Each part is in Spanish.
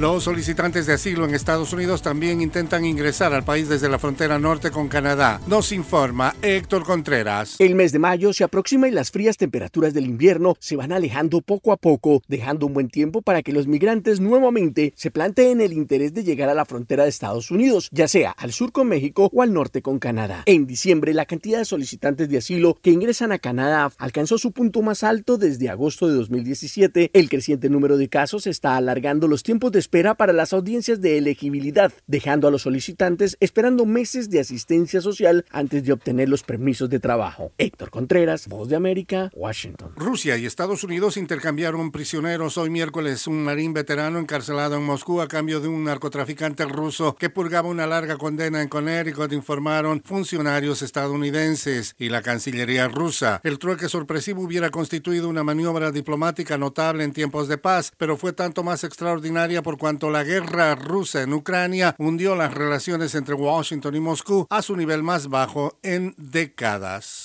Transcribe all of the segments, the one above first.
Los solicitantes de asilo en Estados Unidos también intentan ingresar al país desde la frontera norte con Canadá. Nos informa Héctor Contreras. El mes de mayo se aproxima y las frías temperaturas del invierno se van alejando poco a poco, dejando un buen tiempo para que los migrantes nuevamente se planteen el interés de llegar a la frontera de Estados Unidos, ya sea al sur con México o al norte con Canadá. En diciembre, la cantidad de solicitantes de asilo que ingresan a Canadá alcanzó su punto más alto desde agosto de 2017. El creciente número de casos está alargando los tiempos de espera para las audiencias de elegibilidad, dejando a los solicitantes esperando meses de asistencia social antes de obtener los permisos de trabajo. Héctor Contreras, Voz de América, Washington. Rusia y Estados Unidos intercambiaron prisioneros hoy miércoles. Un marín veterano encarcelado en Moscú a cambio de un narcotraficante ruso que purgaba una larga condena en Connecticut, informaron funcionarios estadounidenses y la Cancillería rusa. El trueque sorpresivo hubiera constituido una maniobra diplomática notable en tiempos de paz, pero fue tanto más extraordinaria por cuanto la guerra rusa en Ucrania hundió las relaciones entre Washington y Moscú a su nivel más bajo en décadas.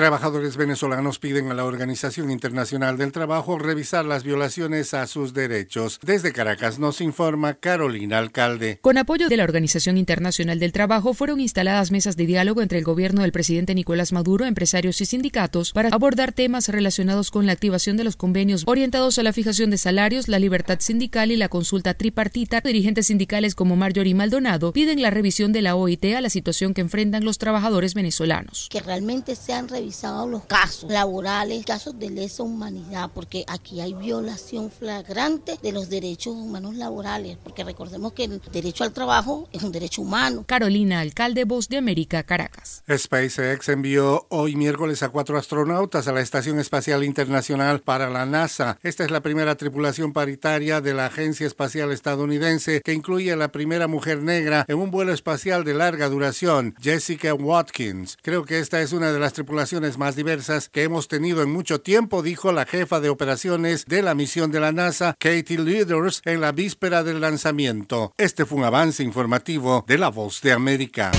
Trabajadores venezolanos piden a la Organización Internacional del Trabajo revisar las violaciones a sus derechos. Desde Caracas nos informa Carolina Alcalde. Con apoyo de la Organización Internacional del Trabajo fueron instaladas mesas de diálogo entre el gobierno del presidente Nicolás Maduro, empresarios y sindicatos para abordar temas relacionados con la activación de los convenios orientados a la fijación de salarios, la libertad sindical y la consulta tripartita. Dirigentes sindicales como Marjorie Maldonado piden la revisión de la OIT a la situación que enfrentan los trabajadores venezolanos. Que realmente sean revisados los casos laborales, casos de lesa humanidad, porque aquí hay violación flagrante de los derechos humanos laborales, porque recordemos que el derecho al trabajo es un derecho humano. Carolina, alcalde Voz de América, Caracas. SpaceX envió hoy miércoles a cuatro astronautas a la Estación Espacial Internacional para la NASA. Esta es la primera tripulación paritaria de la Agencia Espacial Estadounidense que incluye a la primera mujer negra en un vuelo espacial de larga duración, Jessica Watkins. Creo que esta es una de las tripulaciones más diversas que hemos tenido en mucho tiempo, dijo la jefa de operaciones de la misión de la NASA, Katie Leaders, en la víspera del lanzamiento. Este fue un avance informativo de La Voz de América.